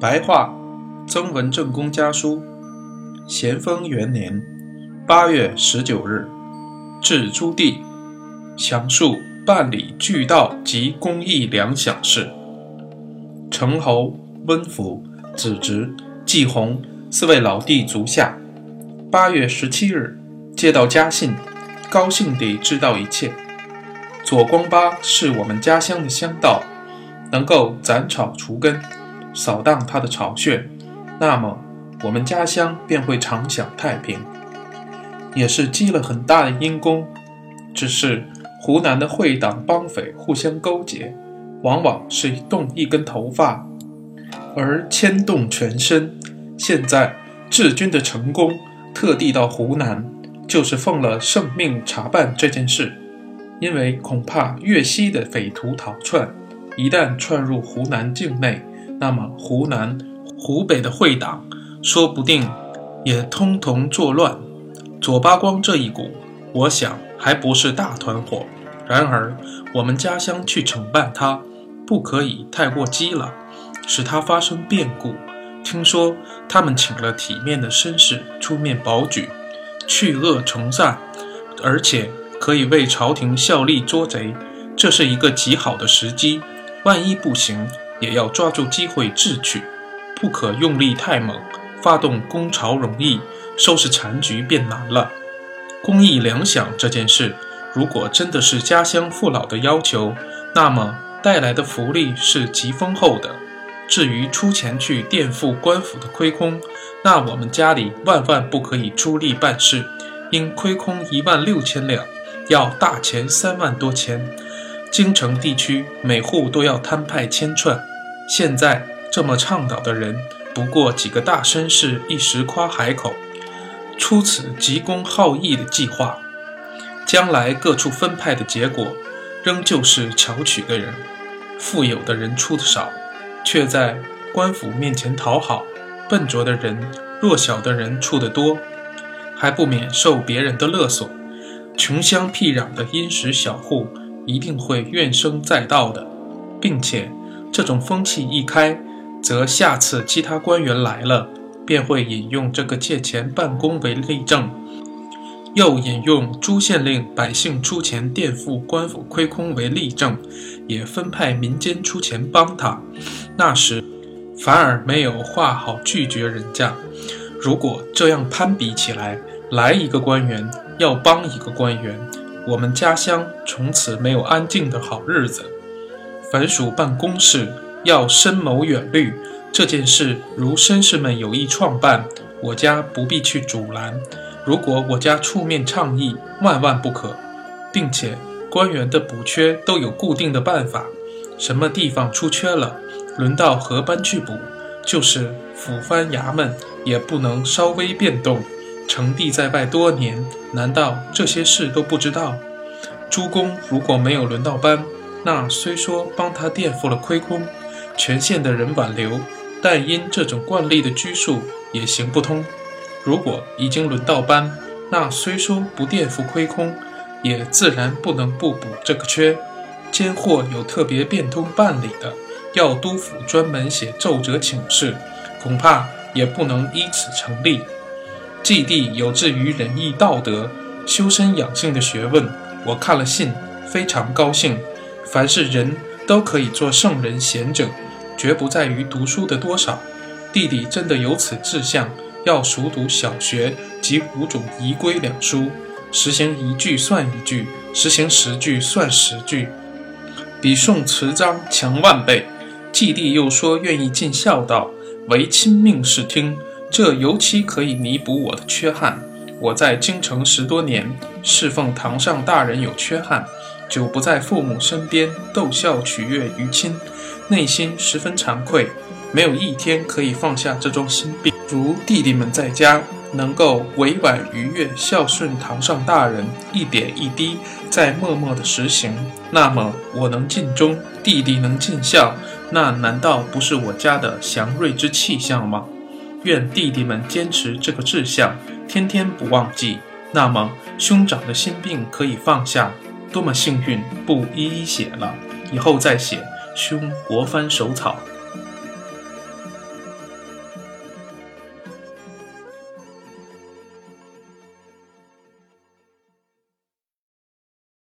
白话曾文正公家书，咸丰元年八月十九日，至朱棣，详述办理巨道及公益粮饷事。程侯、温福、子侄、季弘四位老弟足下，八月十七日接到家信，高兴地知道一切。左光巴是我们家乡的乡道，能够斩草除根。扫荡他的巢穴，那么我们家乡便会常享太平，也是积了很大的阴功。只是湖南的会党帮匪互相勾结，往往是动一根头发而牵动全身。现在治军的成功，特地到湖南，就是奉了圣命查办这件事，因为恐怕粤西的匪徒逃窜，一旦窜入湖南境内。那么，湖南、湖北的会党说不定也通通作乱。左八光这一股，我想还不是大团伙。然而，我们家乡去惩办他，不可以太过激了，使他发生变故。听说他们请了体面的绅士出面保举，去恶从善，而且可以为朝廷效力捉贼，这是一个极好的时机。万一不行，也要抓住机会智取，不可用力太猛。发动攻潮容易，收拾残局便难了。公益粮饷这件事，如果真的是家乡父老的要求，那么带来的福利是极丰厚的。至于出钱去垫付官府的亏空，那我们家里万万不可以出力办事，因亏空一万六千两，要大钱三万多钱。京城地区每户都要摊派千串。现在这么倡导的人，不过几个大绅士一时夸海口，出此急公好义的计划，将来各处分派的结果，仍旧是巧取的人，富有的人出的少，却在官府面前讨好；笨拙的人、弱小的人出的多，还不免受别人的勒索。穷乡僻壤的殷实小户，一定会怨声载道的，并且。这种风气一开，则下次其他官员来了，便会引用这个借钱办公为例证，又引用朱县令百姓出钱垫付官府亏空为例证，也分派民间出钱帮他。那时反而没有话好拒绝人家。如果这样攀比起来，来一个官员要帮一个官员，我们家乡从此没有安静的好日子。凡属办公事，要深谋远虑。这件事如绅士们有意创办，我家不必去阻拦。如果我家出面倡议，万万不可。并且官员的补缺都有固定的办法，什么地方出缺了，轮到何班去补。就是府藩衙门也不能稍微变动。成帝在外多年，难道这些事都不知道？诸公如果没有轮到班，那虽说帮他垫付了亏空，全县的人挽留，但因这种惯例的拘束也行不通。如果已经轮到班，那虽说不垫付亏空，也自然不能不补这个缺。兼或有特别变通办理的，要督府专门写奏折请示，恐怕也不能依此成立。祭地有志于仁义道德、修身养性的学问，我看了信，非常高兴。凡是人都可以做圣人贤者，绝不在于读书的多少。弟弟真的有此志向，要熟读小学及五种仪规两书，实行一句算一句，实行十句算十句，比宋词章强万倍。季弟又说愿意尽孝道，唯亲命是听，这尤其可以弥补我的缺憾。我在京城十多年，侍奉堂上大人有缺憾。久不在父母身边逗笑取悦于亲，内心十分惭愧，没有一天可以放下这桩心病。如弟弟们在家能够委婉愉悦孝顺堂上大人，一点一滴在默默的实行，那么我能尽忠，弟弟能尽孝，那难道不是我家的祥瑞之气象吗？愿弟弟们坚持这个志向，天天不忘记，那么兄长的心病可以放下。多么幸运，不一一写了，以后再写。兄国藩手草。